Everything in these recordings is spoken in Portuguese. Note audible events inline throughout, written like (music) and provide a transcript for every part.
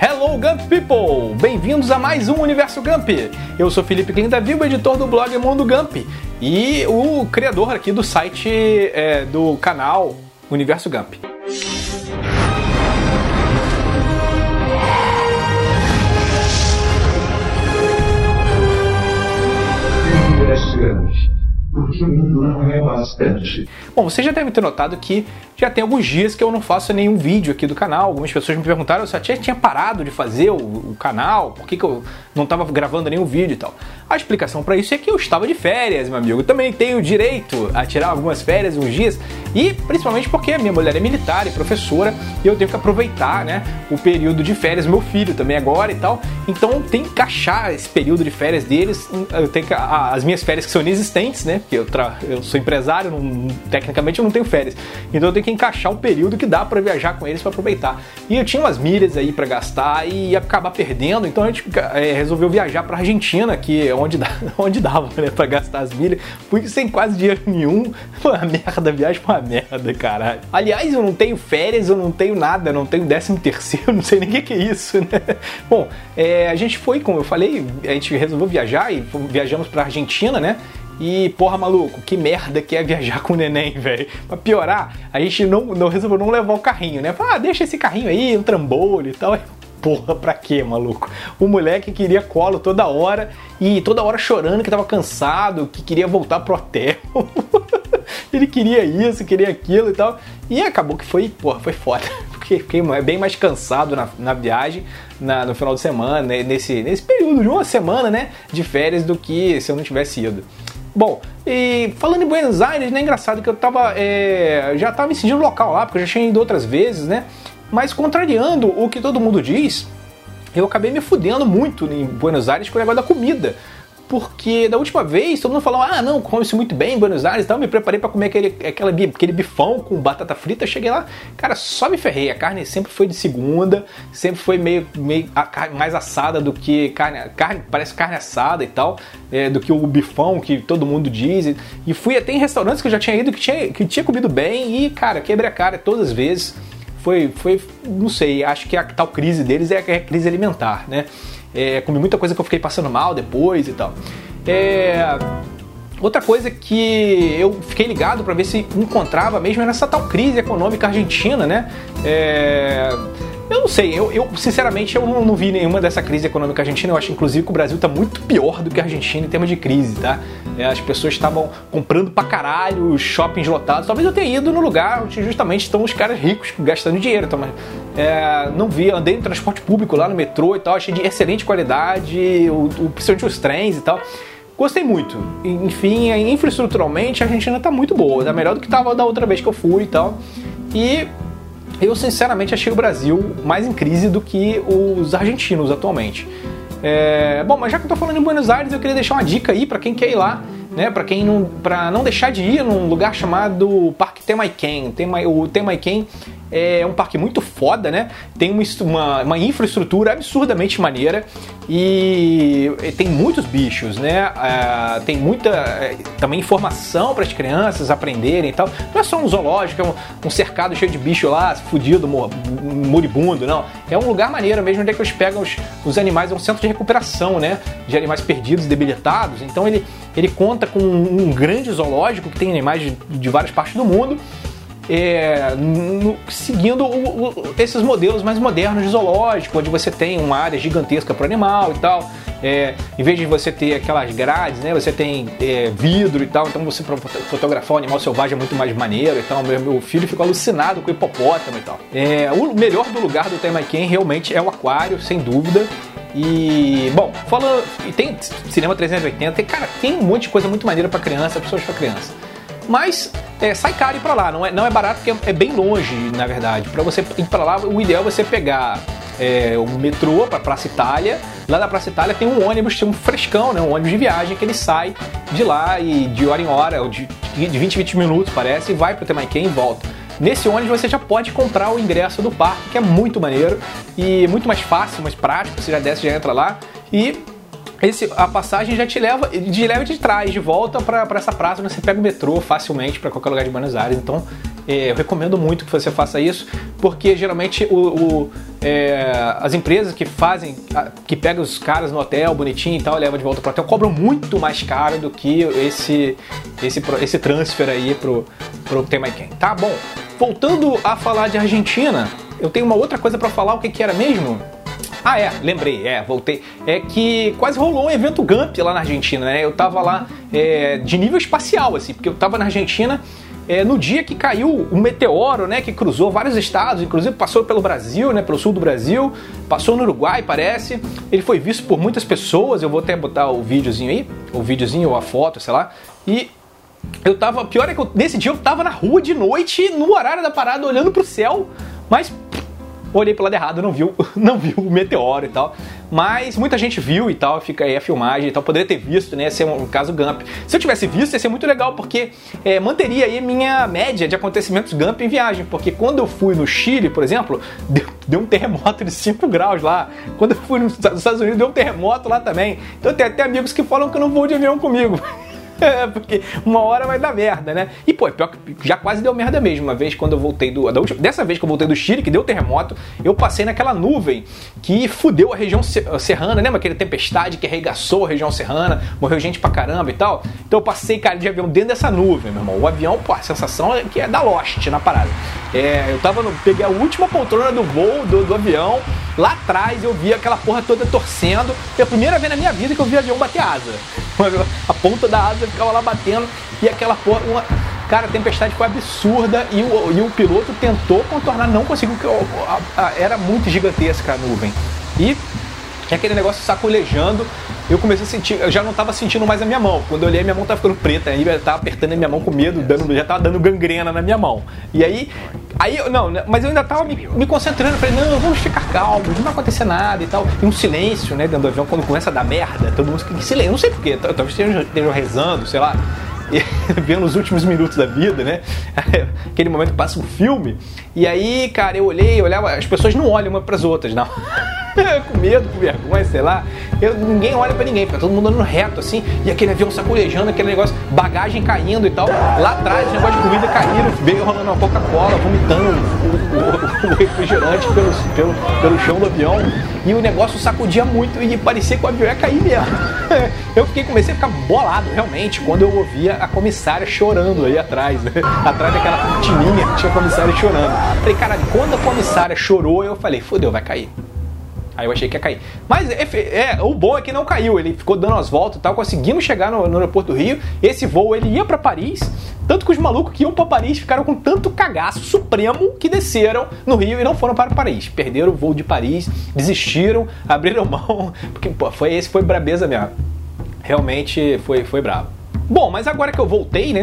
Hello Gump People! Bem-vindos a mais um Universo Gump! Eu sou Felipe Clintaville, editor do blog Mundo Gump e o criador aqui do site é, do canal Universo Gump. Porque o mundo não é bastante. Bom, você já deve ter notado que já tem alguns dias que eu não faço nenhum vídeo aqui do canal. Algumas pessoas me perguntaram se eu tinha, tinha parado de fazer o, o canal, por que, que eu não estava gravando nenhum vídeo e tal. A explicação para isso é que eu estava de férias, meu amigo. Eu também tenho direito a tirar algumas férias, uns dias, e principalmente porque minha mulher é militar e professora e eu tenho que aproveitar né, o período de férias, meu filho também agora e tal. Então tem que encaixar esse período de férias deles. Eu tenho que, as minhas férias que são inexistentes, né? Porque eu, tra, eu sou empresário, não, tecnicamente eu não tenho férias. Então eu tenho que encaixar o período que dá para viajar com eles para aproveitar. E eu tinha umas milhas aí para gastar e ia acabar perdendo, então a gente é, resolveu viajar para Argentina, que onde, dá, (laughs) onde dava né, para gastar as milhas. Fui sem quase dinheiro nenhum. Foi uma merda, a viagem foi uma merda, caralho. Aliás, eu não tenho férias, eu não tenho nada, não tenho décimo terceiro, (laughs) não sei nem o que, que é isso, né? Bom, é, a gente foi, como eu falei, a gente resolveu viajar e viajamos para Argentina, né? E, porra, maluco, que merda que é viajar com o neném, velho. Pra piorar, a gente não, não resolveu não levar o carrinho, né? Ah, deixa esse carrinho aí, um trambolho e tal. Porra, pra quê, maluco? O moleque queria colo toda hora e toda hora chorando que tava cansado, que queria voltar pro hotel. (laughs) Ele queria isso, queria aquilo e tal. E acabou que foi, porra, foi foda. (laughs) Porque fiquei bem mais cansado na, na viagem, na, no final de semana, né? nesse, nesse período de uma semana, né? De férias do que se eu não tivesse ido. Bom, e falando em Buenos Aires, né, engraçado que eu tava, é, já tava me sentindo local lá, porque eu já tinha ido outras vezes, né? Mas contrariando o que todo mundo diz, eu acabei me fudendo muito em Buenos Aires com o negócio da comida porque da última vez todo mundo falou: ah, não, come-se muito bem em Buenos Aires, então me preparei para comer aquele, aquela, aquele bifão com batata frita. Cheguei lá, cara, só me ferrei. A carne sempre foi de segunda, sempre foi meio, meio mais assada do que carne, carne parece carne assada e tal, é, do que o bifão que todo mundo diz. E fui até em restaurantes que eu já tinha ido que tinha, que tinha comido bem e, cara, quebrei a cara todas as vezes. Foi, foi, não sei, acho que a tal crise deles é a crise alimentar, né? É, comi muita coisa que eu fiquei passando mal depois e tal. É, outra coisa que eu fiquei ligado para ver se encontrava mesmo era essa tal crise econômica argentina, né? É, eu não sei, eu, eu sinceramente eu não, não, vi nenhuma dessa crise econômica argentina. Eu acho inclusive que o Brasil está muito pior do que a Argentina em termos de crise, tá? É, as pessoas estavam comprando pra caralho, shoppings lotados. Talvez eu tenha ido no lugar onde justamente estão os caras ricos gastando dinheiro. Então, mas, é, não vi, andei no transporte público lá no metrô e tal, achei de excelente qualidade, o, o, principalmente os trens e tal. Gostei muito. Enfim, infraestruturalmente a Argentina tá muito boa, tá melhor do que tava da outra vez que eu fui e tal. E eu sinceramente achei o Brasil mais em crise do que os argentinos atualmente. É, bom, mas já que eu tô falando em Buenos Aires, eu queria deixar uma dica aí para quem quer ir lá, né? Para quem não, para não deixar de ir num lugar chamado Parque Temaiken. O Temaiken é um parque muito foda, né? Tem uma, uma, uma infraestrutura absurdamente maneira e tem muitos bichos, né? É, tem muita é, também informação para as crianças aprenderem e tal. Não é só um zoológico, é um, um cercado cheio de bicho lá, fudido, moribundo, não. É um lugar maneiro mesmo onde é que eles pegam os, os animais, é um centro de recuperação, né? De animais perdidos, debilitados. Então ele, ele conta com um, grande zoológico que tem animais de, de várias partes do mundo é, no, seguindo o, o, esses modelos mais modernos de zoológico, onde você tem uma área gigantesca para o animal e tal. É, em vez de você ter aquelas grades, né, você tem é, vidro e tal, então você para fotografar o animal selvagem é muito mais maneiro e tal. Meu, meu filho ficou alucinado com o hipopótamo e tal. É, o melhor do lugar do Temaiken realmente é o aquário, sem dúvida. E, bom, falando. Tem cinema 380, tem, cara, tem um monte de coisa muito maneira para criança, pessoas para criança. Mas é, sai caro ir para lá, não é, não é barato porque é, bem longe, na verdade. Para você ir para lá, o ideal é você pegar é, o metrô para Praça Itália. Lá na Praça Itália tem um ônibus, tem um frescão, né, um ônibus de viagem que ele sai de lá e de hora em hora, ou de, de 20 20 minutos parece, e vai para o Temaiken e volta. Nesse ônibus você já pode comprar o ingresso do parque, que é muito maneiro e muito mais fácil, mais prático. Você já desce, já entra lá e esse, a passagem já te leva, de leva e te traz de volta para essa praça, você pega o metrô facilmente para qualquer lugar de Buenos Aires. Então, é, eu recomendo muito que você faça isso, porque geralmente o, o é, as empresas que fazem, que pegam os caras no hotel bonitinho e tal, levam de volta pro hotel, cobram muito mais caro do que esse, esse, esse transfer aí pro, pro Temaiken. Tá bom, voltando a falar de Argentina, eu tenho uma outra coisa para falar, o que, que era mesmo? Ah, é, lembrei, é, voltei. É que quase rolou um evento Gump lá na Argentina, né? Eu tava lá é, de nível espacial, assim, porque eu tava na Argentina é, no dia que caiu um meteoro, né, que cruzou vários estados, inclusive passou pelo Brasil, né, pelo sul do Brasil, passou no Uruguai, parece. Ele foi visto por muitas pessoas. Eu vou até botar o videozinho aí, o videozinho ou a foto, sei lá. E eu tava, pior é que eu, nesse dia eu tava na rua de noite, no horário da parada, olhando pro céu, mas olhei pro lado errado, não viu, (laughs) não viu o meteoro e tal. Mas muita gente viu e tal, fica aí a filmagem e tal. Poderia ter visto, né? Ser um caso Gump. Se eu tivesse visto, ia ser muito legal, porque é, manteria aí minha média de acontecimentos Gump em viagem. Porque quando eu fui no Chile, por exemplo, (laughs) deu, deu um terremoto de 5 graus lá. Quando eu fui nos Estados Unidos, deu um terremoto lá também. Então tem até amigos que falam que eu não vou de avião comigo. (laughs) (laughs) Porque uma hora vai dar merda, né? E, pô, pior que já quase deu merda mesmo. Uma vez quando eu voltei do. Última, dessa vez que eu voltei do Chile, que deu terremoto, eu passei naquela nuvem que fudeu a região serrana, lembra aquele tempestade que arregaçou a região serrana, morreu gente pra caramba e tal? Então eu passei, cara, de avião dentro dessa nuvem, meu irmão. O avião, pô, a sensação é que é da Lost na parada. É, eu tava no. Peguei a última poltrona do voo do, do avião, lá atrás eu vi aquela porra toda torcendo. Foi a primeira vez na minha vida que eu vi avião bater asa. (laughs) A ponta da asa ficava lá batendo e aquela porra. Uma... Cara, a tempestade foi absurda e o, e o piloto tentou contornar, não conseguiu, era muito gigantesca a nuvem. E aquele negócio sacolejando, eu comecei a sentir, eu já não estava sentindo mais a minha mão. Quando eu olhei, minha mão estava ficando preta, aí eu tava apertando a minha mão com medo, dando, já estava dando gangrena na minha mão. E aí, aí não, né, mas eu ainda estava me, me, concentrando, falei, não, vamos ficar calmos, não vai acontecer nada e tal. E um silêncio, né, dentro do avião, quando começa a dar merda, todo mundo fica em silêncio, não sei porquê, talvez estejam rezando, sei lá. (laughs) vendo os últimos minutos da vida, né? (laughs) Aquele momento que passa um filme. E aí, cara, eu olhei, eu olhava, as pessoas não olham uma para as outras, não. (laughs) (laughs) com medo, com vergonha, sei lá. Eu, ninguém olha para ninguém, fica todo mundo andando reto assim, e aquele avião sacolejando, aquele negócio, bagagem caindo e tal. Lá atrás, negócio de comida caíram, veio rolando uma Coca-Cola, vomitando o, o, o, refrigerante pelo, pelo, pelo chão do avião. E o negócio sacudia muito e parecia que o avião ia cair mesmo. (laughs) Eu fiquei, comecei a ficar bolado realmente quando eu ouvia a comissária chorando aí atrás, né? (laughs) Atrás daquela cortininha tinha a comissária chorando. Falei, cara, quando a comissária chorou, eu falei, fodeu, vai cair. Aí eu achei que ia cair. Mas é, é, o bom é que não caiu. Ele ficou dando as voltas e tal. Conseguimos chegar no, no aeroporto do Rio. Esse voo ele ia para Paris. Tanto que os malucos que iam para Paris ficaram com tanto cagaço supremo que desceram no Rio e não foram para Paris. Perderam o voo de Paris, desistiram, (laughs) abriram mão. Porque pô, foi esse foi brabeza mesmo. Realmente foi, foi brabo. Bom, mas agora que eu voltei, né?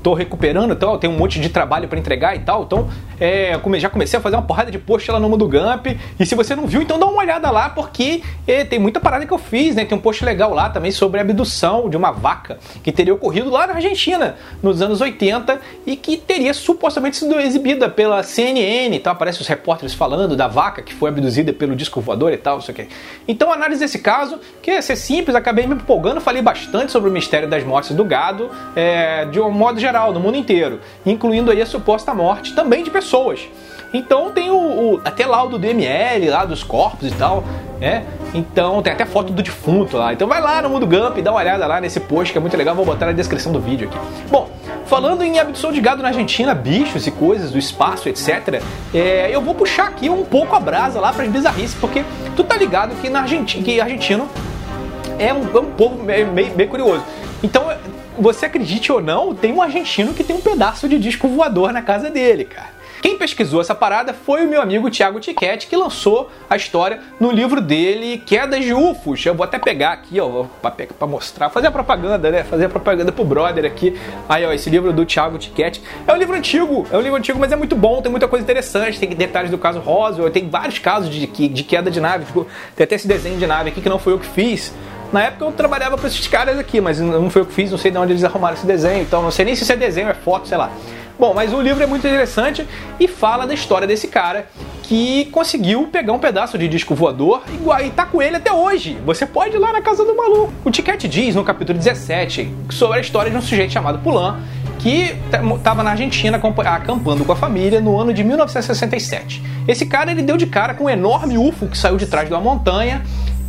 Tô recuperando e tal, tenho um monte de trabalho para entregar e tal, então é, já comecei a fazer uma porrada de post lá no Mundo Gump. E se você não viu, então dá uma olhada lá, porque é, tem muita parada que eu fiz, né? Tem um post legal lá também sobre a abdução de uma vaca que teria ocorrido lá na Argentina nos anos 80 e que teria supostamente sido exibida pela CNN e tal. Aparece os repórteres falando da vaca que foi abduzida pelo disco voador e tal, isso aqui. Então, análise desse caso, que ia ser simples, acabei me empolgando, falei bastante sobre o mistério das mortes do gado é, de um modo geral, no mundo inteiro, incluindo aí a suposta morte também de pessoas. Então tem o, o, até laudo do ML lá dos corpos e tal, né? Então tem até foto do defunto lá. Então vai lá no Mundo Gump, dá uma olhada lá nesse post que é muito legal, vou botar na descrição do vídeo aqui. Bom, falando em abdução de gado na Argentina, bichos e coisas do espaço, etc. É, eu vou puxar aqui um pouco a brasa lá para bizarrice, porque tu tá ligado que na Argentina, que argentino é um, é um povo meio, meio, meio curioso. Então você acredite ou não, tem um argentino que tem um pedaço de disco voador na casa dele, cara. Quem pesquisou essa parada foi o meu amigo Thiago Tiquete, que lançou a história no livro dele, Quedas de UFOs. Eu vou até pegar aqui, ó, para mostrar, fazer a propaganda, né? Fazer a propaganda pro brother aqui. Aí, ó, esse livro do Thiago Tiquete. É um livro antigo, é um livro antigo, mas é muito bom, tem muita coisa interessante, tem detalhes do caso Roswell, tem vários casos de, de queda de nave, tem até esse desenho de nave aqui que não foi eu que fiz. Na época eu trabalhava para esses caras aqui, mas não foi eu que fiz, não sei de onde eles arrumaram esse desenho, então não sei nem se isso é desenho, é foto, sei lá. Bom, mas o livro é muito interessante e fala da história desse cara que conseguiu pegar um pedaço de disco voador e tá com ele até hoje. Você pode ir lá na casa do maluco. O Ticket diz no capítulo 17 sobre a história de um sujeito chamado Pulan que estava na Argentina acampando com a família no ano de 1967. Esse cara ele deu de cara com um enorme UFO que saiu de trás de uma montanha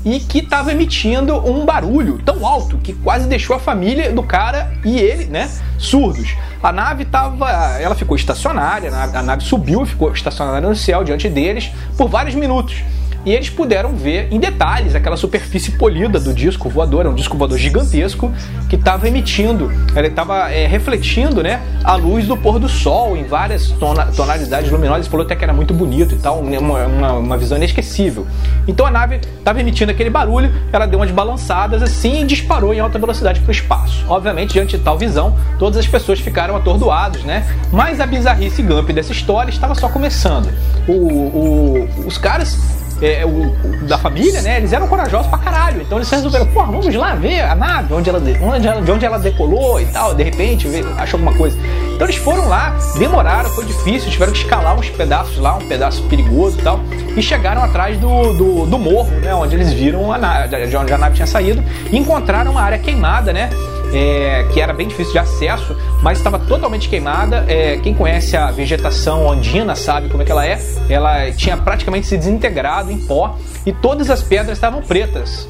e que estava emitindo um barulho tão alto que quase deixou a família do cara e ele, né, surdos. A nave estava, ela ficou estacionária, a nave subiu e ficou estacionária no céu diante deles por vários minutos e eles puderam ver em detalhes aquela superfície polida do disco voador, é um disco voador gigantesco que estava emitindo, ele estava é, refletindo né, a luz do pôr do sol em várias tona, tonalidades luminosas. Falou até que era muito bonito e tal, uma, uma, uma visão inesquecível. Então a nave estava emitindo aquele barulho, ela deu umas balançadas assim e disparou em alta velocidade para o espaço. Obviamente, diante de tal visão, todas as pessoas ficaram atordoadas, né? Mas a bizarrice Gump dessa história estava só começando. O, o, os caras é, o, o, da família, né? Eles eram corajosos pra caralho. Então eles resolveram, pô, vamos lá ver a nave, onde ela, onde ela, de onde ela decolou e tal. De repente, achou alguma coisa. Então eles foram lá, demoraram, foi difícil, tiveram que escalar uns pedaços lá, um pedaço perigoso e tal. E chegaram atrás do, do, do morro, né? Onde eles viram a nave, de onde a nave tinha saído. E encontraram uma área queimada, né? É, que era bem difícil de acesso, mas estava totalmente queimada. É, quem conhece a vegetação andina sabe como é que ela é. Ela tinha praticamente se desintegrado em pó e todas as pedras estavam pretas.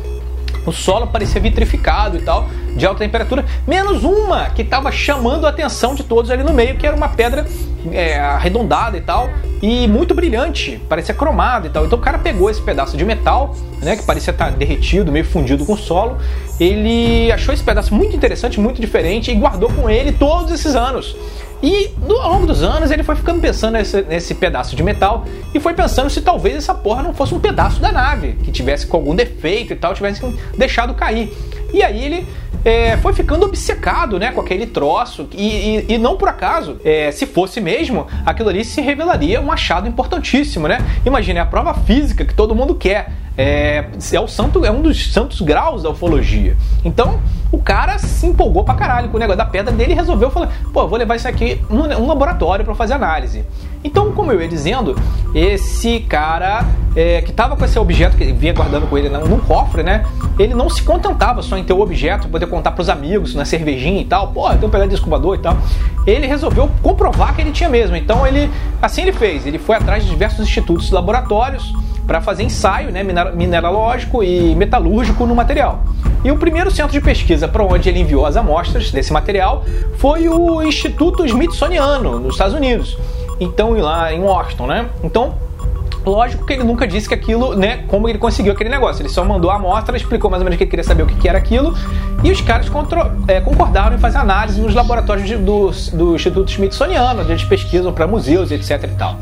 O solo parecia vitrificado e tal, de alta temperatura, menos uma que estava chamando a atenção de todos ali no meio, que era uma pedra é, arredondada e tal, e muito brilhante, parecia cromado e tal. Então o cara pegou esse pedaço de metal, né, que parecia estar derretido, meio fundido com o solo, ele achou esse pedaço muito interessante, muito diferente e guardou com ele todos esses anos. E ao longo dos anos ele foi ficando pensando nesse, nesse, pedaço de metal e foi pensando se talvez essa porra não fosse um pedaço da nave, que tivesse com algum defeito e tal, tivesse deixado cair. E aí ele é, foi ficando obcecado né, com aquele troço. E, e, e não por acaso, é, se fosse mesmo, aquilo ali se revelaria um achado importantíssimo, né? Imagine a prova física que todo mundo quer. É, é, o santo, é um dos santos graus da ufologia. Então, o cara se empolgou pra caralho com o negócio da pedra dele e resolveu falar: pô, vou levar isso aqui num, laboratório para fazer análise. Então, como eu ia dizendo, esse cara é, que estava com esse objeto que vinha guardando com ele num cofre, né? Ele não se contentava só em ter o objeto, poder contar para os amigos na cervejinha e tal. Pô, tem um pedaço de escovador e tal. Ele resolveu comprovar que ele tinha mesmo. Então, ele assim ele fez. Ele foi atrás de diversos institutos, laboratórios para fazer ensaio né, mineralógico e metalúrgico no material. E o primeiro centro de pesquisa para onde ele enviou as amostras desse material foi o Instituto Smithsoniano, nos Estados Unidos então lá em Washington, né? Então Lógico que ele nunca disse que aquilo, né, como ele conseguiu aquele negócio. Ele só mandou a amostra, explicou mais ou menos que ele queria saber o que, era aquilo, e os caras é, concordaram em fazer análise nos laboratórios de, do, do Instituto Smithsoniano, onde eles pesquisam para museus, etc e tal.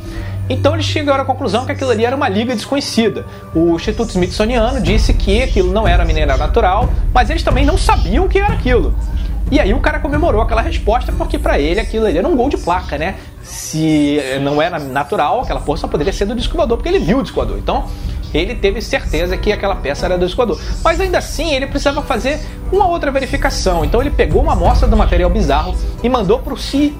Então eles chegaram à conclusão que aquilo ali era uma liga desconhecida. O Instituto Smithsoniano disse que aquilo não era mineral natural, mas eles também não sabiam o que era aquilo. E aí o cara comemorou aquela resposta porque para ele aquilo ali era um gol de placa, né? Se não era natural, aquela porra só poderia ser do disco porque ele viu o disco Então, ele teve certeza que aquela peça era do disco Mas ainda assim, ele precisava fazer uma outra verificação. Então, ele pegou uma amostra do material bizarro e mandou para o CIM,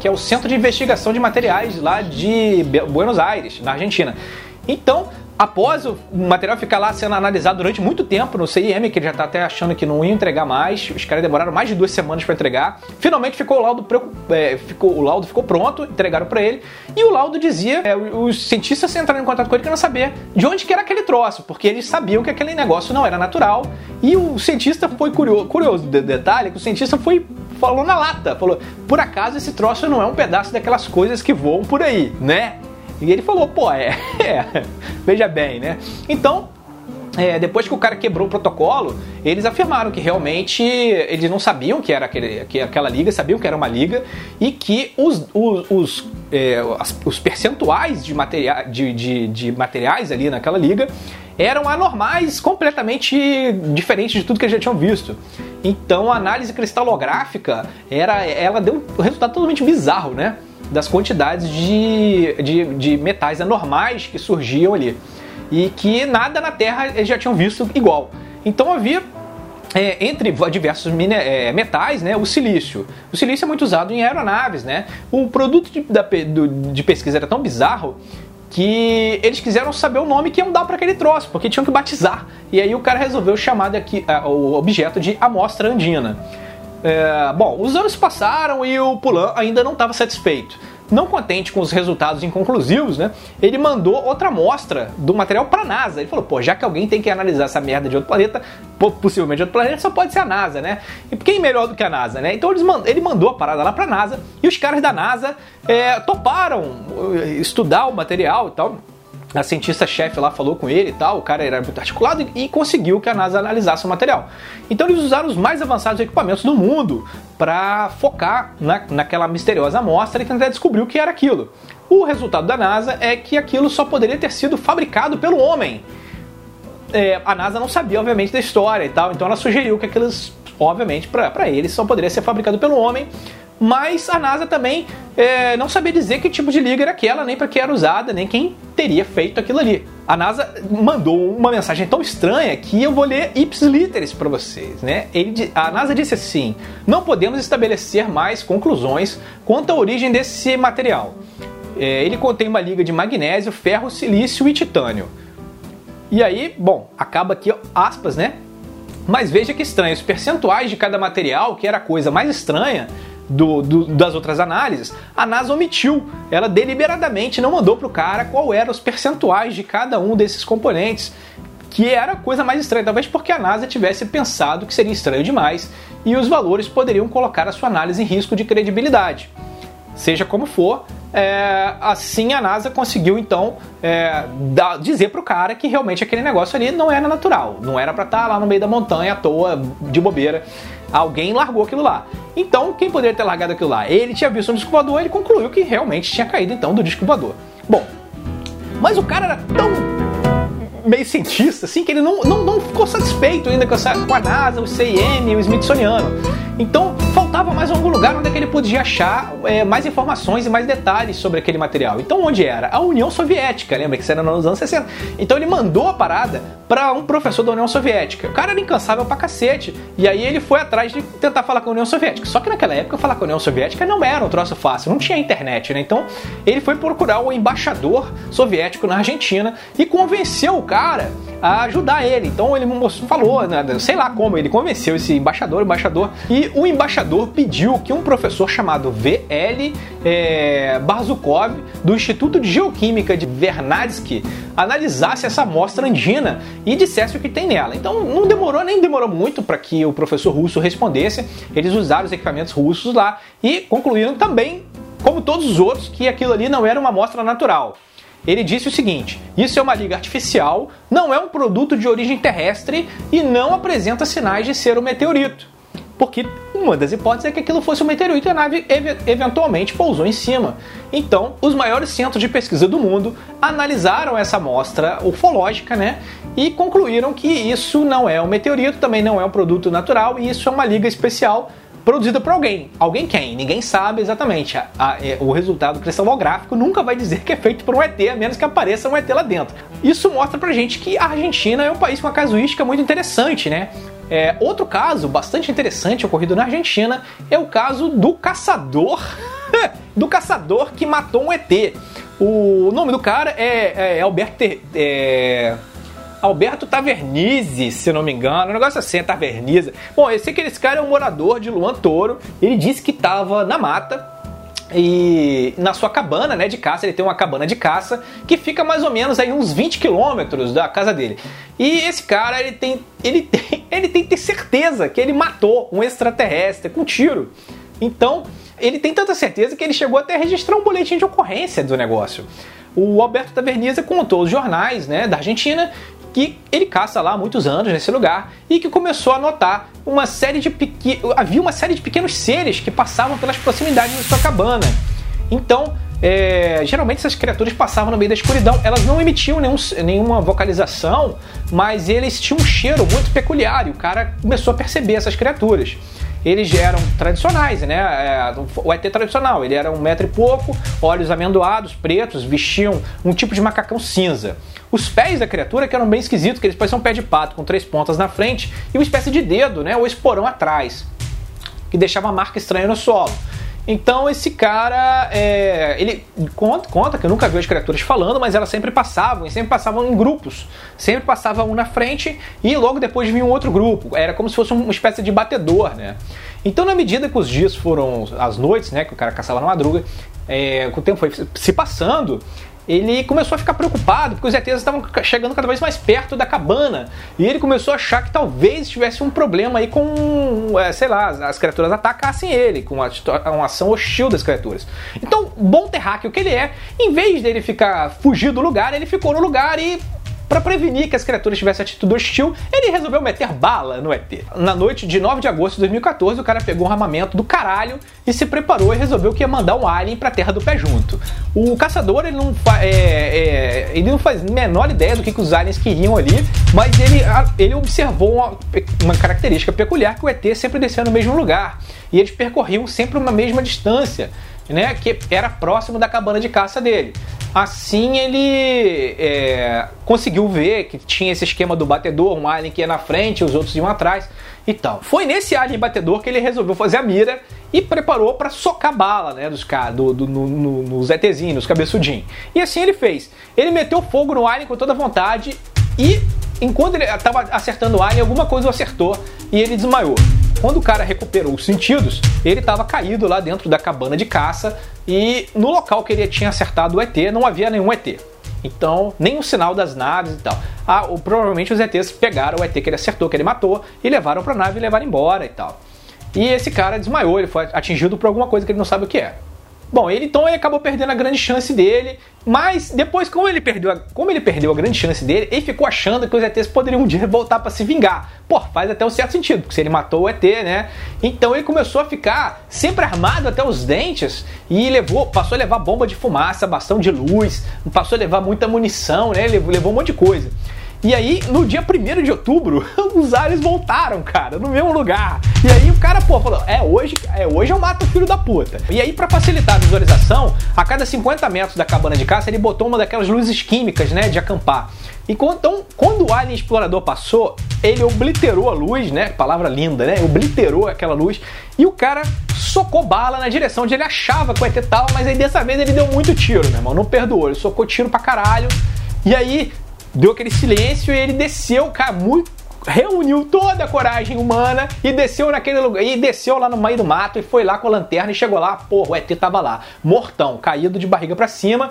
que é o Centro de Investigação de Materiais lá de Buenos Aires, na Argentina. Então, Após o material ficar lá sendo analisado durante muito tempo no CIM, que ele já está até achando que não ia entregar mais, os caras demoraram mais de duas semanas para entregar. Finalmente ficou o laudo, é, ficou, o laudo ficou pronto, entregaram para ele. E o laudo dizia, é, os cientistas entraram em contato com ele querendo saber de onde que era aquele troço, porque eles sabiam que aquele negócio não era natural. E o cientista foi curioso, curioso de detalhe, que o cientista foi falou na lata, falou: por acaso esse troço não é um pedaço daquelas coisas que voam por aí, né? E ele falou, pô, é, (laughs) é veja bem, né? Então, é, depois que o cara quebrou o protocolo, eles afirmaram que realmente eles não sabiam que era aquele, que aquela liga, sabiam que era uma liga e que os, os, os, é, os percentuais de, materia, de, de, de, materiais ali naquela liga eram anormais, completamente diferentes de tudo que eles já tinham visto. Então a análise cristalográfica era, ela deu um resultado totalmente bizarro, né? Das quantidades de, de, de metais anormais que surgiam ali. E que nada na Terra eles já tinham visto igual. Então havia é, entre diversos é, metais, né, o silício. O silício é muito usado em aeronaves, né? O produto de, da, do, de pesquisa era tão bizarro que eles quiseram saber o nome que iam dar para aquele troço, porque tinham que batizar. E aí o cara resolveu chamar daqui, o objeto de amostra andina. É, bom, os anos passaram e o Pulan ainda não estava satisfeito. Não contente com os resultados inconclusivos, né? Ele mandou outra amostra do material para a NASA. Ele falou: pô, já que alguém tem que analisar essa merda de outro planeta, possivelmente de outro planeta, só pode ser a NASA, né? E quem melhor do que a NASA, né? Então ele mandou a parada lá para a NASA e os caras da NASA é, toparam eh, estudar o material e tal a cientista-chefe lá falou com ele e tal, o cara era muito articulado e conseguiu que a NASA analisasse o material. Então eles usaram os mais avançados equipamentos do mundo para focar na, naquela misteriosa amostra e tentar descobrir o que era aquilo. O resultado da NASA é que aquilo só poderia ter sido fabricado pelo homem. É, a NASA não sabia, obviamente, da história e tal, então ela sugeriu que aquilo, obviamente, para eles só poderia ser fabricado pelo homem mas a NASA também é, não sabia dizer que tipo de liga era aquela, nem para que era usada, nem quem teria feito aquilo ali. A NASA mandou uma mensagem tão estranha que eu vou ler ips literis para vocês, né? Ele, a NASA disse assim: "Não podemos estabelecer mais conclusões quanto à origem desse material. É, ele contém uma liga de magnésio, ferro, silício e titânio." E aí, bom, acaba aqui aspas, né? Mas veja que estranho, os percentuais de cada material, que era a coisa mais estranha, do, do, das outras análises, a NASA omitiu. Ela deliberadamente não mandou para o cara qual eram os percentuais de cada um desses componentes, que era a coisa mais estranha, talvez porque a NASA tivesse pensado que seria estranho demais e os valores poderiam colocar a sua análise em risco de credibilidade. Seja como for, é, assim a NASA conseguiu então é, dar, dizer pro cara que realmente aquele negócio ali não era natural, não era para estar tá lá no meio da montanha à toa, de bobeira. Alguém largou aquilo lá. Então, quem poderia ter largado aquilo lá? Ele tinha visto um disco voador, ele concluiu que realmente tinha caído então do disco voador. Bom, mas o cara era tão meio cientista, assim, que ele não, não, não ficou satisfeito ainda com, essa, com a NASA, o CIM, o Smithsoniano. Então, faltava mais algum lugar onde é ele podia achar é, mais informações e mais detalhes sobre aquele material. Então, onde era? A União Soviética, lembra que isso era nos anos 60. Então, ele mandou a parada para um professor da União Soviética. O cara era incansável pra cacete. E aí, ele foi atrás de tentar falar com a União Soviética. Só que naquela época, falar com a União Soviética não era um troço fácil, não tinha internet, né? Então, ele foi procurar o embaixador soviético na Argentina e convenceu o cara a ajudar ele. Então, ele falou, né, sei lá como, ele convenceu esse embaixador, embaixador, e o embaixador pediu que um professor chamado VL é, Barzukov, do Instituto de Geoquímica de Vernadsky, analisasse essa amostra andina e dissesse o que tem nela. Então não demorou nem demorou muito para que o professor russo respondesse. Eles usaram os equipamentos russos lá e concluíram também, como todos os outros, que aquilo ali não era uma amostra natural. Ele disse o seguinte: isso é uma liga artificial, não é um produto de origem terrestre e não apresenta sinais de ser um meteorito. Porque uma das hipóteses é que aquilo fosse um meteorito e a nave eventualmente pousou em cima. Então, os maiores centros de pesquisa do mundo analisaram essa amostra ufológica, né? E concluíram que isso não é um meteorito, também não é um produto natural e isso é uma liga especial produzida por alguém. Alguém quem? Ninguém sabe exatamente. A, a, é, o resultado cristalográfico nunca vai dizer que é feito por um ET, a menos que apareça um ET lá dentro. Isso mostra pra gente que a Argentina é um país com uma casuística muito interessante, né? É, outro caso bastante interessante ocorrido na Argentina é o caso do caçador, (laughs) do caçador que matou um ET. O nome do cara é, é Alberto, é, Alberto Tavernise, se não me engano, um negócio assim, é Taverniza. Bom, eu sei que esse cara é um morador de Luan Toro. Ele disse que estava na mata e na sua cabana né, de caça, ele tem uma cabana de caça que fica mais ou menos aí uns 20 quilômetros da casa dele. E esse cara ele tem, ele (laughs) tem, ele tem que ter certeza que ele matou um extraterrestre com um tiro. Então ele tem tanta certeza que ele chegou até a registrar um boletim de ocorrência do negócio. O Alberto Taverniza contou aos jornais né, da Argentina que ele caça lá há muitos anos nesse lugar e que começou a notar uma série de havia uma série de pequenos seres que passavam pelas proximidades da sua cabana. Então, é, geralmente essas criaturas passavam no meio da escuridão. Elas não emitiam nenhum, nenhuma vocalização, mas eles tinham um cheiro muito peculiar e o cara começou a perceber essas criaturas eles eram tradicionais, né? É, o ET tradicional, ele era um metro e pouco, olhos amendoados, pretos, vestiam um tipo de macacão cinza. Os pés da criatura que eram bem esquisitos, que eles parecem um pé de pato com três pontas na frente e uma espécie de dedo, né? Ou esporão atrás, que deixava uma marca estranha no solo. Então esse cara, é, ele conta, conta que eu nunca vi as criaturas falando, mas elas sempre passavam, e sempre passavam em grupos. Sempre passava um na frente e logo depois vinha um outro grupo. Era como se fosse uma espécie de batedor, né? Então, na medida que os dias foram as noites, né, que o cara caçava na madruga, é, o tempo foi se passando, ele começou a ficar preocupado porque os ETs estavam chegando cada vez mais perto da cabana e ele começou a achar que talvez tivesse um problema aí com, é, sei lá, as criaturas atacassem ele, com uma, uma ação hostil das criaturas. Então, bom terráqueo que ele é, em vez dele ficar fugir do lugar, ele ficou no lugar e para prevenir que as criaturas tivessem atitude hostil, ele resolveu meter bala no ET. Na noite de 9 de agosto de 2014, o cara pegou um armamento do caralho e se preparou e resolveu que ia mandar um alien pra Terra do Pé junto. O caçador, ele não, é, é, ele não faz a menor ideia do que, que os aliens queriam ali, mas ele, ele observou uma, uma característica peculiar que o ET sempre descia no mesmo lugar. E eles percorriam sempre uma mesma distância, né, que era próximo da cabana de caça dele. Assim ele é, conseguiu ver que tinha esse esquema do batedor, um alien que ia na frente, os outros iam atrás e tal. Foi nesse alien batedor que ele resolveu fazer a mira e preparou para socar bala, né, dos caras, do, do, no, no, nos ETzinhos, nos cabeçudinhos. E assim ele fez. Ele meteu fogo no alien com toda vontade e enquanto ele estava acertando o alien, alguma coisa o acertou e ele desmaiou. Quando o cara recuperou os sentidos, ele estava caído lá dentro da cabana de caça e no local que ele tinha acertado o ET não havia nenhum ET. Então, nem sinal das naves e tal. Ah, o, provavelmente os ETs pegaram o ET que ele acertou, que ele matou, e levaram para a nave e levaram embora e tal. E esse cara desmaiou, ele foi atingido por alguma coisa que ele não sabe o que é. Bom, ele então ele acabou perdendo a grande chance dele, mas depois, como ele perdeu a, como ele perdeu a grande chance dele, ele ficou achando que os ETs poderiam um dia voltar para se vingar. Pô, faz até um certo sentido, porque se ele matou o ET, né? Então ele começou a ficar sempre armado até os dentes e levou, passou a levar bomba de fumaça, bastão de luz, passou a levar muita munição, né? Ele levou um monte de coisa. E aí, no dia 1 de outubro, (laughs) os aliens voltaram, cara, no mesmo lugar. E aí o cara, pô, falou: é hoje, é hoje eu mato o filho da puta. E aí, para facilitar a visualização, a cada 50 metros da cabana de caça, ele botou uma daquelas luzes químicas, né, de acampar. E então, quando o alien explorador passou, ele obliterou a luz, né? Palavra linda, né? Obliterou aquela luz. E o cara socou bala na direção onde ele achava que o ET tava, mas aí dessa vez ele deu muito tiro, meu irmão. Não perdoou. Ele socou tiro pra caralho. E aí, deu aquele silêncio e ele desceu, cara, muito reuniu toda a coragem humana e desceu naquele lugar, e desceu lá no meio do mato e foi lá com a lanterna e chegou lá, porra, o ET tava lá, mortão, caído de barriga para cima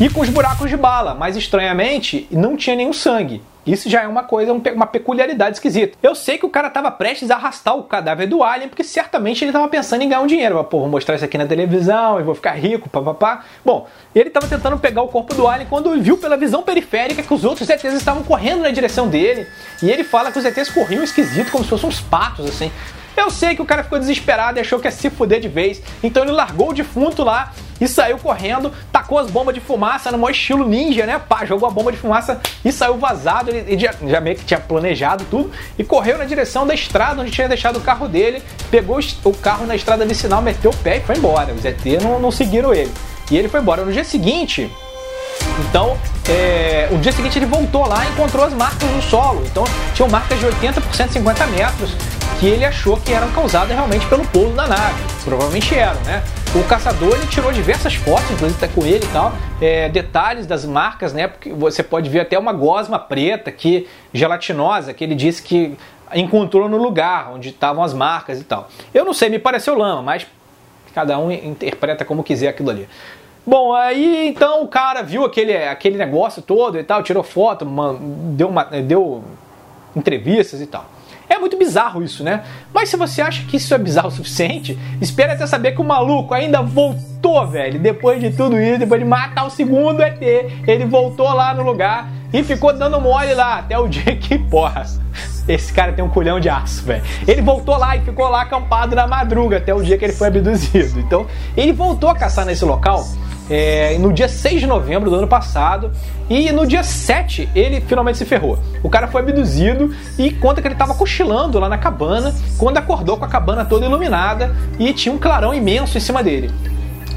e com os buracos de bala, mas estranhamente não tinha nenhum sangue. Isso já é uma coisa, uma peculiaridade esquisita. Eu sei que o cara estava prestes a arrastar o cadáver do Alien, porque certamente ele estava pensando em ganhar um dinheiro. Pô, vou mostrar isso aqui na televisão, eu vou ficar rico, papapá. Bom, ele estava tentando pegar o corpo do Alien quando viu pela visão periférica que os outros ETs estavam correndo na direção dele. E ele fala que os ETs corriam esquisito, como se fossem uns patos, assim. Eu sei que o cara ficou desesperado e achou que ia se fuder de vez, então ele largou o defunto lá e saiu correndo, tacou as bombas de fumaça no maior estilo ninja, né? Pá, jogou a bomba de fumaça e saiu vazado. Ele, ele já, já, meio que tinha planejado tudo e correu na direção da estrada onde tinha deixado o carro dele, pegou o carro na estrada vicinal, meteu o pé e foi embora. Os ET não, não seguiram ele. E ele foi embora. No dia seguinte, então, é, o dia seguinte ele voltou lá e encontrou as marcas no solo. Então, tinham marcas de 80 por 150 metros que ele achou que eram causadas realmente pelo pouso da nave. Provavelmente eram, né? O caçador ele tirou diversas fotos, inclusive está com ele e tal, é, detalhes das marcas, né? Porque você pode ver até uma gosma preta que gelatinosa que ele disse que encontrou no lugar onde estavam as marcas e tal. Eu não sei, me pareceu lama, mas cada um interpreta como quiser aquilo ali. Bom, aí então o cara viu aquele, aquele negócio todo e tal, tirou foto, deu, uma, deu entrevistas e tal. É muito bizarro isso, né? Mas se você acha que isso é bizarro o suficiente, espera até saber que o maluco ainda voltou, velho. Depois de tudo isso, depois de matar o segundo ET, ele voltou lá no lugar e ficou dando mole lá até o (laughs) dia que, porra, esse cara tem um culhão de aço, velho. Ele voltou lá e ficou lá acampado na madruga até o dia que ele foi abduzido. Então, ele voltou a caçar nesse local é, no dia 6 de novembro do ano passado. E no dia 7 ele finalmente se ferrou. O cara foi abduzido e conta que ele estava cochilando lá na cabana quando acordou com a cabana toda iluminada e tinha um clarão imenso em cima dele.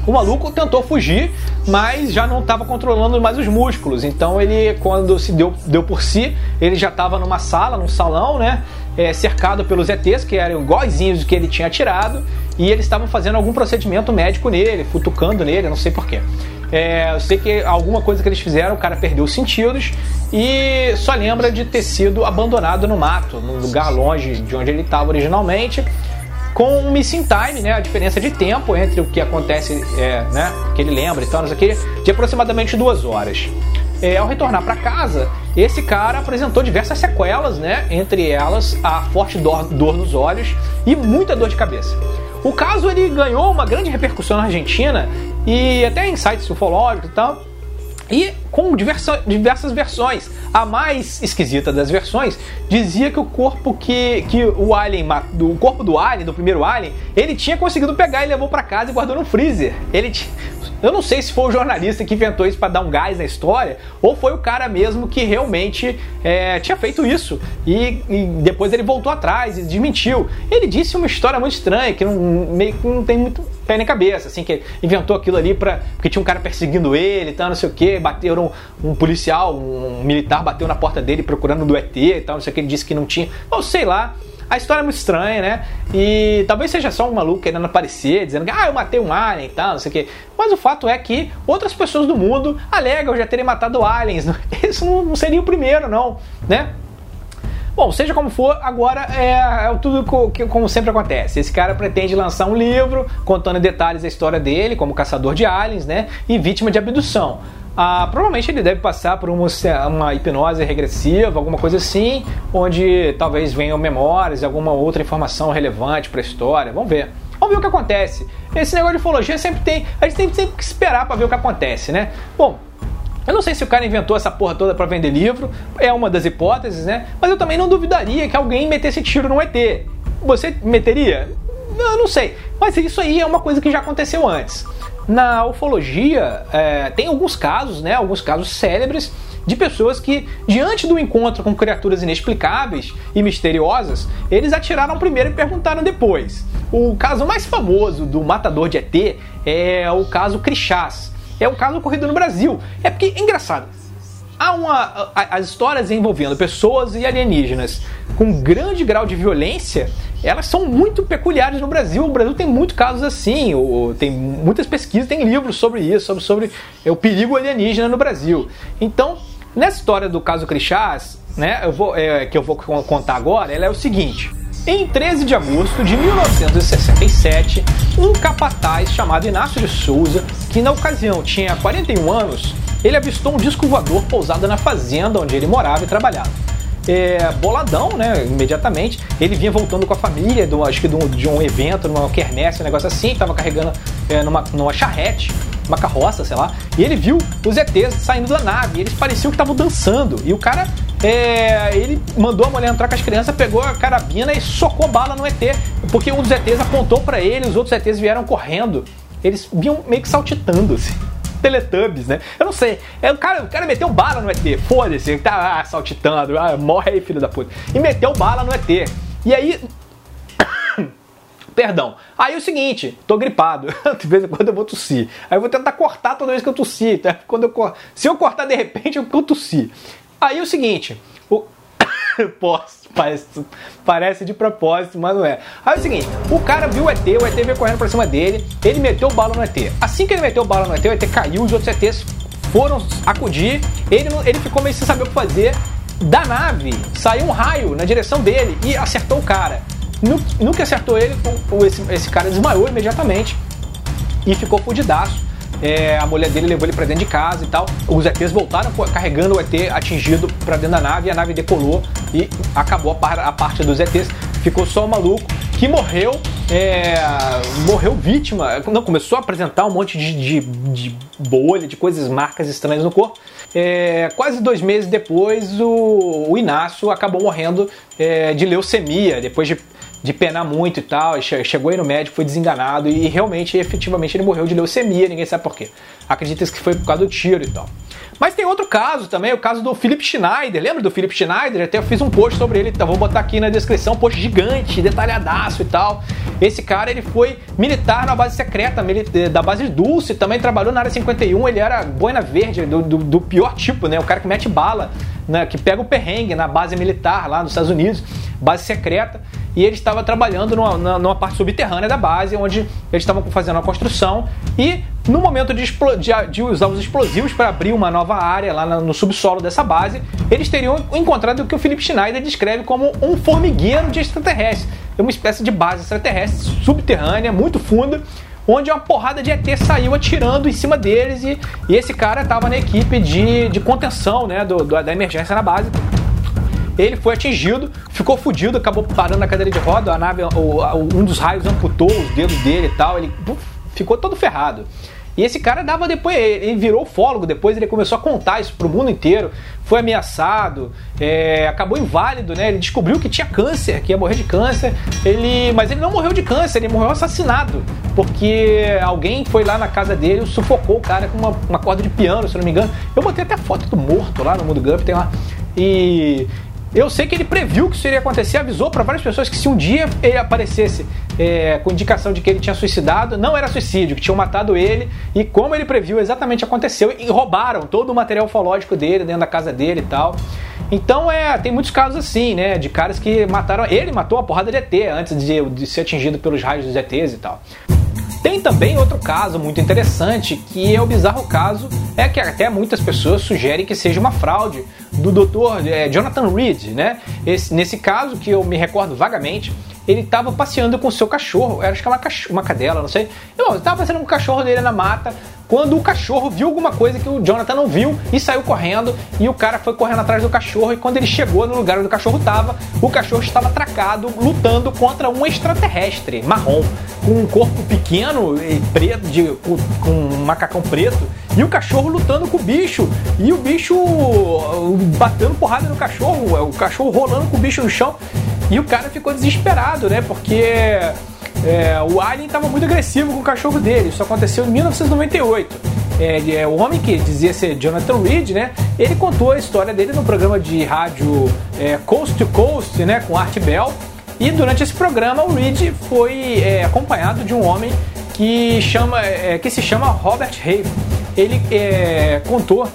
O maluco tentou fugir, mas já não estava controlando mais os músculos. Então ele, quando se deu, deu por si, ele já estava numa sala, num salão, né? É, cercado pelos ETs, que eram iguaizinhos que ele tinha atirado, e eles estavam fazendo algum procedimento médico nele, futucando nele, não sei porquê. É, eu sei que alguma coisa que eles fizeram, o cara perdeu os sentidos e só lembra de ter sido abandonado no mato, num lugar longe de onde ele estava originalmente com um missing time, né? A diferença de tempo entre o que acontece, é, né? Que ele lembra e tal, que, de aproximadamente duas horas. É, ao retornar para casa, esse cara apresentou diversas sequelas, né? Entre elas a forte dor, dor nos olhos e muita dor de cabeça. O caso ele ganhou uma grande repercussão na Argentina e até em sites ufológicos e tal, e com diversa, diversas versões. A mais esquisita das versões dizia que o corpo que, que o alien, o corpo do alien, do primeiro alien, ele tinha conseguido pegar e levou para casa e guardou no freezer. Ele eu não sei se foi o jornalista que inventou isso para dar um gás na história ou foi o cara mesmo que realmente é, tinha feito isso e, e, depois ele voltou atrás e desmentiu. Ele disse uma história muito estranha que não, meio que não tem muito pé nem cabeça, assim, que inventou aquilo ali pra, porque tinha um cara perseguindo ele tal, não sei o que, bateram um, policial, um militar bateu na porta dele procurando do ET e tal, não sei o que, ele disse que não tinha, ou sei lá. A história é muito estranha, né? E talvez seja só um maluco querendo aparecer, dizendo que ah, eu matei um alien e tal, não sei o quê. Mas o fato é que outras pessoas do mundo alegam já terem matado aliens. (laughs) Isso não seria o primeiro, não, né? Bom, seja como for, agora é, é tudo co, que, como sempre acontece. Esse cara pretende lançar um livro contando em detalhes a história dele como caçador de aliens, né? E vítima de abdução. Ah, provavelmente ele deve passar por uma, uma, hipnose regressiva, alguma coisa assim, onde talvez venham memórias, alguma outra informação relevante para a história. Vamos ver. Vamos ver o que acontece. Esse negócio de ufologia sempre tem. A gente tem sempre que esperar para ver o que acontece, né? Bom, eu não sei se o cara inventou essa porra toda para vender livro, é uma das hipóteses, né? Mas eu também não duvidaria que alguém metesse tiro no ET. Você meteria? Eu não sei. Mas isso aí é uma coisa que já aconteceu antes. Na ufologia, é, tem alguns casos, né? Alguns casos célebres de pessoas que, diante do encontro com criaturas inexplicáveis e misteriosas, eles atiraram primeiro e perguntaram depois. O caso mais famoso do matador de ET é o caso Crixás é um caso ocorrido no Brasil. É porque engraçado. Há uma, as histórias envolvendo pessoas e alienígenas com grande grau de violência, elas são muito peculiares no Brasil. O Brasil tem muitos casos assim, tem muitas pesquisas, tem livros sobre isso, sobre, sobre o perigo alienígena no Brasil. Então, nessa história do caso Crixás, né, eu vou, é, que eu vou contar agora, ela é o seguinte. Em 13 de agosto de 1967, um capataz chamado Inácio de Souza, que na ocasião tinha 41 anos, ele avistou um disco voador pousado na fazenda onde ele morava e trabalhava. É, boladão, né? Imediatamente. Ele vinha voltando com a família, do, acho que de um, de um evento, numa quermesse, um negócio assim, tava carregando é, numa, numa charrete, uma carroça, sei lá, e ele viu os ETs saindo da nave. eles pareciam que estavam dançando. E o cara é, ele mandou a mulher entrar com as crianças, pegou a carabina e socou bala no ET, porque um dos ETs apontou para ele, os outros ETs vieram correndo. Eles vinham meio que saltitando, assim. Teletubbies, né? Eu não sei. É, o, cara, o cara meteu bala no ET, foda-se, tá ah, saltitando, ah, morre aí, filho da puta. E meteu bala no ET. E aí. (coughs) Perdão. Aí é o seguinte, tô gripado. (laughs) De vez em quando eu vou tossir. Aí eu vou tentar cortar toda vez que eu tossir. Tá? Quando eu, se eu cortar de repente, eu, eu tossir. Aí é o seguinte, o... (laughs) Posso, parece, parece de propósito, mas não é. Aí é o seguinte, o cara viu o ET, o ET veio correndo pra cima dele, ele meteu bala no ET. Assim que ele meteu bala no ET, o ET caiu, os outros ETs foram acudir, ele, ele ficou meio sem saber o que fazer. Da nave saiu um raio na direção dele e acertou o cara. No, no que acertou ele, o, esse, esse cara desmaiou imediatamente e ficou fudidaço. É, a mulher dele levou ele para dentro de casa e tal. Os ETs voltaram carregando o ET atingido para dentro da nave e a nave decolou e acabou a, par, a parte dos ETs. Ficou só o maluco que morreu, é, morreu vítima. Não, começou a apresentar um monte de, de, de bolha, de coisas, marcas estranhas no corpo. É, quase dois meses depois, o, o Inácio acabou morrendo é, de leucemia, depois de de penar muito e tal, chegou aí no médico, foi desenganado e realmente, efetivamente, ele morreu de leucemia, ninguém sabe porquê. Acredita que foi por causa do tiro e tal. Mas tem outro caso também, o caso do Philip Schneider. Lembra do Philip Schneider? Até eu fiz um post sobre ele, então vou botar aqui na descrição, um post gigante, detalhadaço e tal. Esse cara, ele foi militar na base secreta da base Dulce, também trabalhou na área 51, ele era boina verde, do, do, do pior tipo, né? O cara que mete bala, né? que pega o perrengue na base militar lá nos Estados Unidos. Base secreta, e ele estava trabalhando numa, numa parte subterrânea da base, onde eles estavam fazendo a construção, e no momento de, de, de usar os explosivos para abrir uma nova área lá no subsolo dessa base, eles teriam encontrado o que o Philip Schneider descreve como um formigueiro de extraterrestres. É uma espécie de base extraterrestre subterrânea, muito funda, onde uma porrada de ET saiu atirando em cima deles e, e esse cara estava na equipe de, de contenção né, do, do, da emergência na base. Ele foi atingido, ficou fudido, acabou parando na cadeira de roda, a nave, o, um dos raios amputou os dedos dele e tal, ele ficou todo ferrado. E esse cara dava depois, ele virou fólogo depois, ele começou a contar isso pro mundo inteiro. Foi ameaçado, é, acabou inválido, né? Ele descobriu que tinha câncer, que ia morrer de câncer. Ele, mas ele não morreu de câncer, ele morreu assassinado, porque alguém foi lá na casa dele sufocou o cara com uma, uma corda de piano, se não me engano. Eu botei até foto do morto lá no Mundo Gump, tem lá. E eu sei que ele previu que isso iria acontecer, avisou para várias pessoas que se um dia ele aparecesse é, com indicação de que ele tinha suicidado, não era suicídio, que tinham matado ele, e como ele previu, exatamente aconteceu, e roubaram todo o material ufológico dele dentro da casa dele e tal. Então é, tem muitos casos assim, né, de caras que mataram, ele matou uma porrada de ET antes de, de ser atingido pelos raios dos ETs e tal. Tem também outro caso muito interessante, que é o bizarro caso, é que até muitas pessoas sugerem que seja uma fraude do Dr. É, Jonathan Reed, né? Esse, nesse caso, que eu me recordo vagamente, ele estava passeando com o seu cachorro, era acho que é uma, uma cadela, não sei. Não, estava passeando com o cachorro dele na mata, quando o cachorro viu alguma coisa que o Jonathan não viu e saiu correndo, e o cara foi correndo atrás do cachorro, e quando ele chegou no lugar onde o cachorro estava, o cachorro estava atracado, lutando contra um extraterrestre marrom, com um corpo pequeno e preto, de, com, com um macacão preto, e o cachorro lutando com o bicho, e o bicho uh, batendo porrada no cachorro, o cachorro rolando com o bicho no chão. E o cara ficou desesperado, né? Porque é, o Alien estava muito agressivo com o cachorro dele. Isso aconteceu em 1998. É, o homem que dizia ser Jonathan Reed, né? Ele contou a história dele no programa de rádio é, Coast to Coast, né? Com Art Bell. E durante esse programa, o Reed foi é, acompanhado de um homem que, chama, é, que se chama Robert Hay. Ele é, contou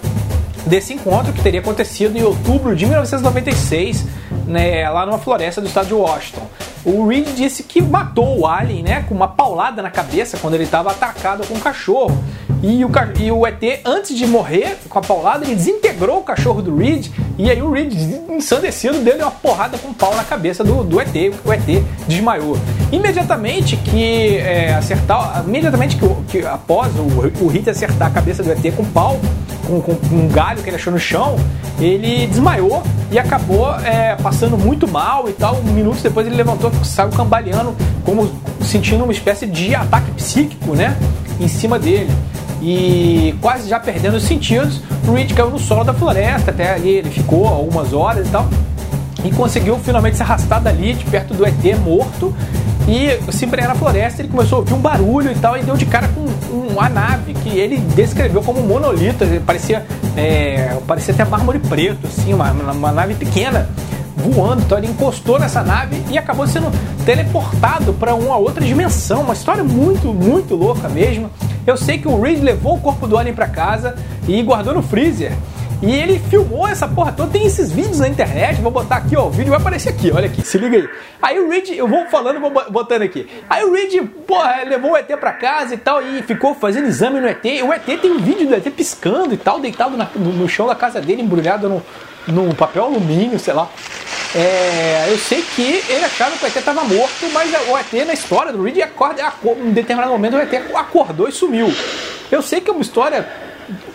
desse encontro que teria acontecido em outubro de 1996 né, lá numa floresta do estado de Washington. O Reed disse que matou o Alien, né, com uma paulada na cabeça quando ele estava atacado com um cachorro. E o, e o ET, antes de morrer com a paulada, ele desintegrou o cachorro do Reed. E aí o Reed, ensandecido, deu uma porrada com um pau na cabeça do, do ET. O ET desmaiou. Imediatamente que é, acertar, imediatamente que, que após o, o Reed acertar a cabeça do ET com um pau, com, com, com, um galho que ele achou no chão, ele desmaiou e acabou é, passando muito mal e tal. Minutos depois ele levantou, saiu cambaleando, como sentindo uma espécie de ataque psíquico, né, em cima dele e quase já perdendo os sentidos, o Reed caiu no solo da floresta, até ali ele ficou algumas horas e tal, e conseguiu finalmente se arrastar dali, de perto do ET morto, e se embrenhar na floresta, ele começou a ouvir um barulho e tal, e deu de cara com uma nave que ele descreveu como um monolito, parecia, é, parecia até mármore preto, assim, uma, uma nave pequena voando, então ele encostou nessa nave e acabou sendo teleportado para uma outra dimensão, uma história muito, muito louca mesmo. Eu sei que o Reed levou o corpo do Alien para casa e guardou no freezer. E ele filmou essa porra toda. Tem esses vídeos na internet. Vou botar aqui, ó. O vídeo vai aparecer aqui, olha aqui. Se liga aí. Aí o Reed, eu vou falando, vou botando aqui. Aí o Reed, porra, levou o ET pra casa e tal. E ficou fazendo exame no ET. O ET tem um vídeo do ET piscando e tal, deitado na, no, no, chão da casa dele, embrulhado no, no papel alumínio, sei lá. É, eu sei que ele achava que o ET estava morto, mas o ET na história do Reed acorda, em determinado momento o ET acordou e sumiu. Eu sei que é uma história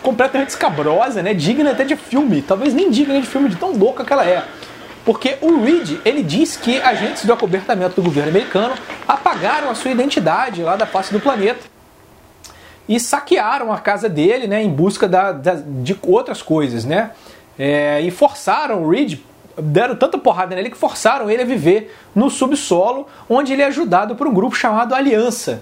completamente escabrosa, né? Digna até de filme, talvez nem digna de filme de tão louca que ela é. Porque o Reed, ele diz que agentes do acobertamento do governo americano apagaram a sua identidade lá da face do planeta e saquearam a casa dele, né, em busca da, da de outras coisas, né? É, e forçaram o Reed deram tanta porrada nele que forçaram ele a viver no subsolo, onde ele é ajudado por um grupo chamado Aliança,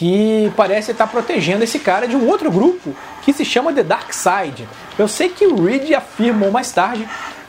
que parece estar protegendo esse cara de um outro grupo que se chama The Dark Side. Eu sei que o Reed afirmou mais tarde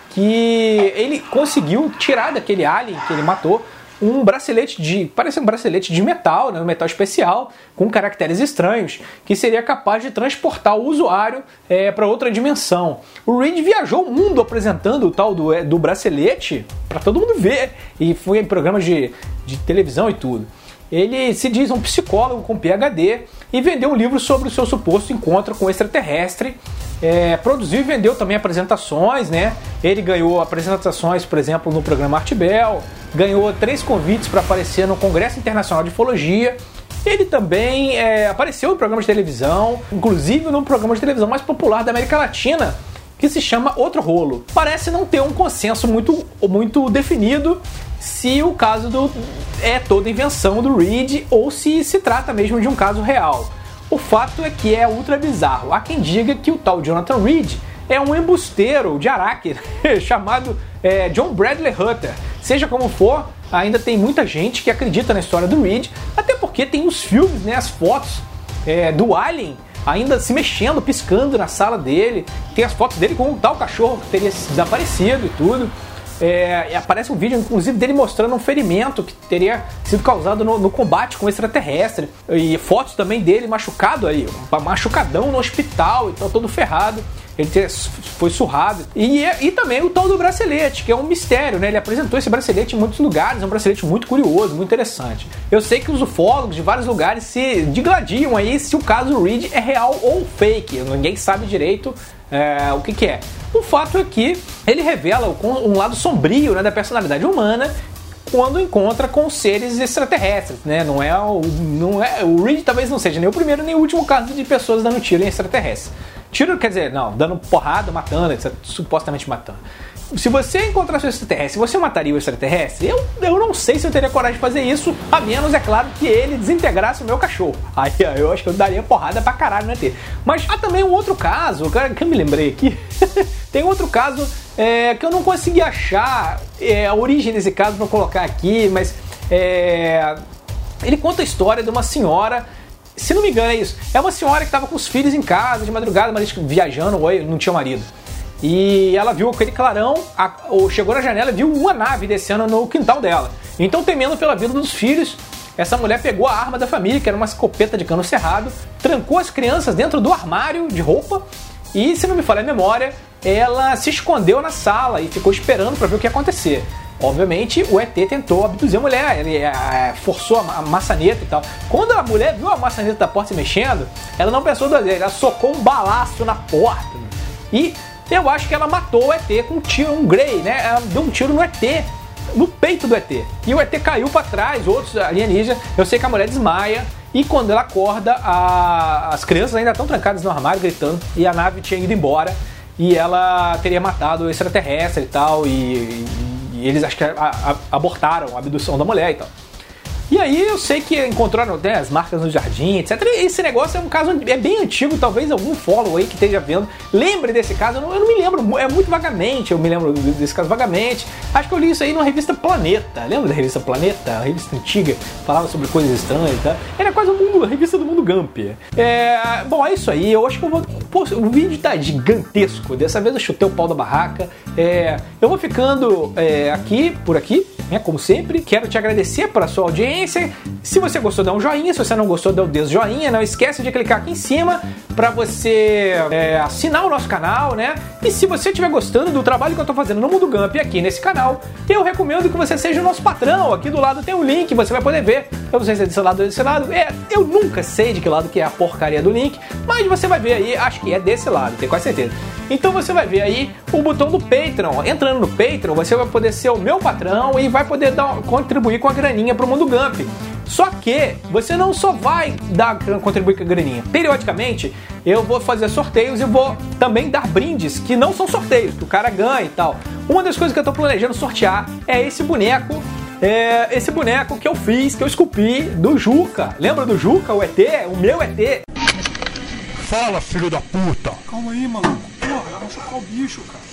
que ele conseguiu tirar daquele alien que ele matou um bracelete de. parece um bracelete de metal, né, um metal especial, com caracteres estranhos, que seria capaz de transportar o usuário é, para outra dimensão. O Reed viajou o mundo apresentando o tal do, é, do bracelete para todo mundo ver, e foi em programas de, de televisão e tudo. Ele se diz um psicólogo com PhD e vendeu um livro sobre o seu suposto encontro com extraterrestre é, produziu e vendeu também apresentações, né? Ele ganhou apresentações, por exemplo, no programa Arte Bell, ganhou três convites para aparecer no Congresso Internacional de Ufologia. Ele também é, apareceu em programas de televisão, inclusive no programa de televisão mais popular da América Latina, que se chama Outro Rolo. Parece não ter um consenso muito, muito definido se o caso do, é toda invenção do Reed ou se se trata mesmo de um caso real. O fato é que é ultra bizarro. Há quem diga que o tal Jonathan Reed é um embusteiro de Araque (laughs) chamado é, John Bradley Hutter. Seja como for, ainda tem muita gente que acredita na história do Reed, até porque tem os filmes, né, as fotos é, do Alien ainda se mexendo, piscando na sala dele. Tem as fotos dele com um tal cachorro que teria desaparecido e tudo. É, aparece um vídeo, inclusive, dele mostrando um ferimento que teria sido causado no, no combate com o extraterrestre. E fotos também dele machucado aí, machucadão no hospital e tal, todo ferrado. Ele foi surrado. E, e também o tal do bracelete, que é um mistério, né? Ele apresentou esse bracelete em muitos lugares, é um bracelete muito curioso, muito interessante. Eu sei que os ufólogos de vários lugares se digladiam aí se o caso Reed é real ou fake. Ninguém sabe direito é, o que, que é. O fato é que ele revela um lado sombrio né, da personalidade humana quando encontra com seres extraterrestres, né? Não é o, não é o Reed talvez não seja nem o primeiro nem o último caso de pessoas dando tiro em extraterrestres. Tiro quer dizer, não, dando porrada, matando, etc, supostamente matando se você encontrasse um extraterrestre, você mataria o extraterrestre? Eu, eu não sei se eu teria coragem de fazer isso, a menos, é claro, que ele desintegrasse o meu cachorro. (laughs) Aí eu acho que eu daria porrada pra caralho no ET. Mas há também um outro caso, que eu me lembrei aqui. (laughs) Tem outro caso é, que eu não consegui achar é, a origem desse caso pra colocar aqui, mas é, ele conta a história de uma senhora se não me engano é isso. É uma senhora que estava com os filhos em casa de madrugada, mas viajando, ou não tinha marido. E ela viu aquele clarão, a, chegou na janela e viu uma nave descendo no quintal dela. Então, temendo pela vida dos filhos, essa mulher pegou a arma da família, que era uma escopeta de cano cerrado, trancou as crianças dentro do armário de roupa e, se não me falha a memória, ela se escondeu na sala e ficou esperando para ver o que ia acontecer. Obviamente, o ET tentou abduzir a mulher, ele é, forçou a maçaneta e tal. Quando a mulher viu a maçaneta da porta se mexendo, ela não pensou duas vezes, ela socou um balaço na porta e eu acho que ela matou o ET com um tiro, um Grey, né? Ela deu um tiro no ET, no peito do ET. E o ET caiu para trás, outros alienígenas. Eu sei que a mulher desmaia. E quando ela acorda, a... as crianças ainda estão trancadas no armário gritando. E a nave tinha ido embora. E ela teria matado o extraterrestre e tal. E, e eles acho que a, a, abortaram a abdução da mulher e tal. E aí eu sei que encontraram né, as marcas no jardim, etc. Esse negócio é um caso é bem antigo, talvez algum follow aí que esteja vendo lembre desse caso. Eu não, eu não, me lembro, é muito vagamente, eu me lembro desse caso vagamente. Acho que eu li isso aí numa revista Planeta. Lembra da revista Planeta? A revista antiga, falava sobre coisas estranhas e tal. Era quase o mundo, a revista do mundo Gump. É, bom, é isso aí. Eu acho que eu vou. Pô, o vídeo tá gigantesco. Dessa vez eu chutei o pau da barraca. É, eu vou ficando é, aqui, por aqui né? Como sempre, quero te agradecer pela sua audiência. Se você gostou, dá um joinha. Se você não gostou, dá o dedo joinha. Não esquece de clicar aqui em cima para você é, assinar o nosso canal, né? E se você estiver gostando do trabalho que eu estou fazendo no Mundo Gump aqui nesse canal, eu recomendo que você seja o nosso patrão. Aqui do lado tem um link, você vai poder ver. Eu não sei se é desse lado ou desse lado. É, eu nunca sei de que lado que é a porcaria do link, mas você vai ver aí, acho que é desse lado, tenho quase certeza. Então você vai ver aí o botão do Patreon. Entrando no Patreon, você vai poder ser o meu patrão e vai poder dar, contribuir com a graninha pro Mundo Gump. Só que você não só vai dar contribuir com a graninha. Periodicamente eu vou fazer sorteios e vou também dar brindes que não são sorteios, que o cara ganha e tal. Uma das coisas que eu tô planejando sortear é esse boneco é esse boneco que eu fiz, que eu esculpi do Juca. Lembra do Juca, o ET? O meu ET. Fala, filho da puta! Calma aí, maluco. Porra, vai machucar o bicho, cara.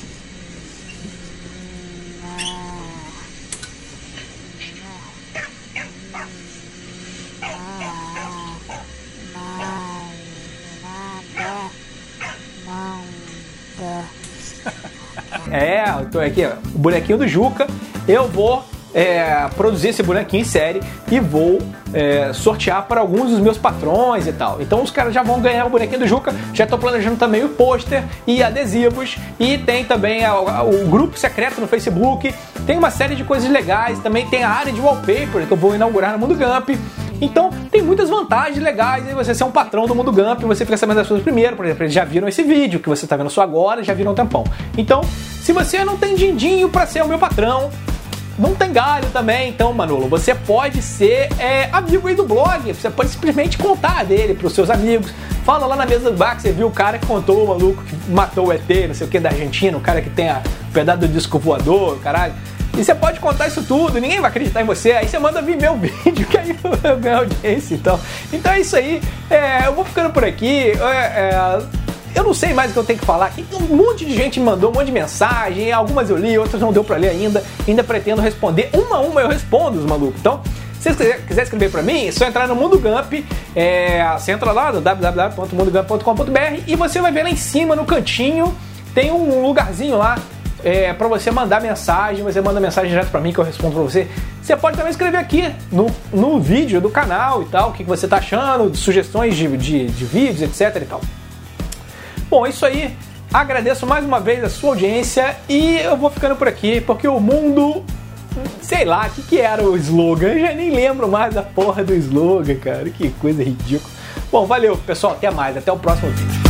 É, tô aqui, o bonequinho do Juca. Eu vou é, produzir esse bonequinho em série e vou é, sortear para alguns dos meus patrões e tal. Então os caras já vão ganhar o bonequinho do Juca. Já estou planejando também o pôster e adesivos. E tem também o grupo secreto no Facebook. Tem uma série de coisas legais. Também tem a área de wallpaper que eu vou inaugurar no Mundo Gump. Então tem muitas vantagens legais aí você ser um patrão do Mundo Gump, você fica sabendo das coisas primeiro, por exemplo, eles já viram esse vídeo que você está vendo só agora, já viram um tempão. Então, se você não tem din-dinho para ser o meu patrão, não tem galho também, então, Manolo, você pode ser é, amigo aí do blog, você pode simplesmente contar dele para os seus amigos. Fala lá na mesa do bar que você viu o cara que contou o maluco que matou o ET, não sei o que, da Argentina, o cara que tem a, o pedaço do disco voador, caralho. E você pode contar isso tudo, ninguém vai acreditar em você. Aí você manda vir meu (laughs) vídeo, que aí eu ganho audiência. Então, então é isso aí. É, eu vou ficando por aqui. É, é, eu não sei mais o que eu tenho que falar. Um monte de gente me mandou um monte de mensagem. Algumas eu li, outras não deu pra ler ainda. Ainda pretendo responder. Uma a uma eu respondo os malucos. Então, se você quiser escrever para mim, é só entrar no Mundo Gump. É, você entra lá no www.mundogump.com.br e você vai ver lá em cima, no cantinho, tem um lugarzinho lá é, para você mandar mensagem, você manda mensagem direto para mim que eu respondo para você. Você pode também escrever aqui no, no vídeo do canal e tal, o que, que você tá achando, sugestões de, de, de vídeos, etc e tal. Bom, é isso aí. Agradeço mais uma vez a sua audiência e eu vou ficando por aqui porque o mundo. Sei lá, o que, que era o slogan? Eu já nem lembro mais da porra do slogan, cara. Que coisa ridícula. Bom, valeu, pessoal. Até mais. Até o próximo vídeo.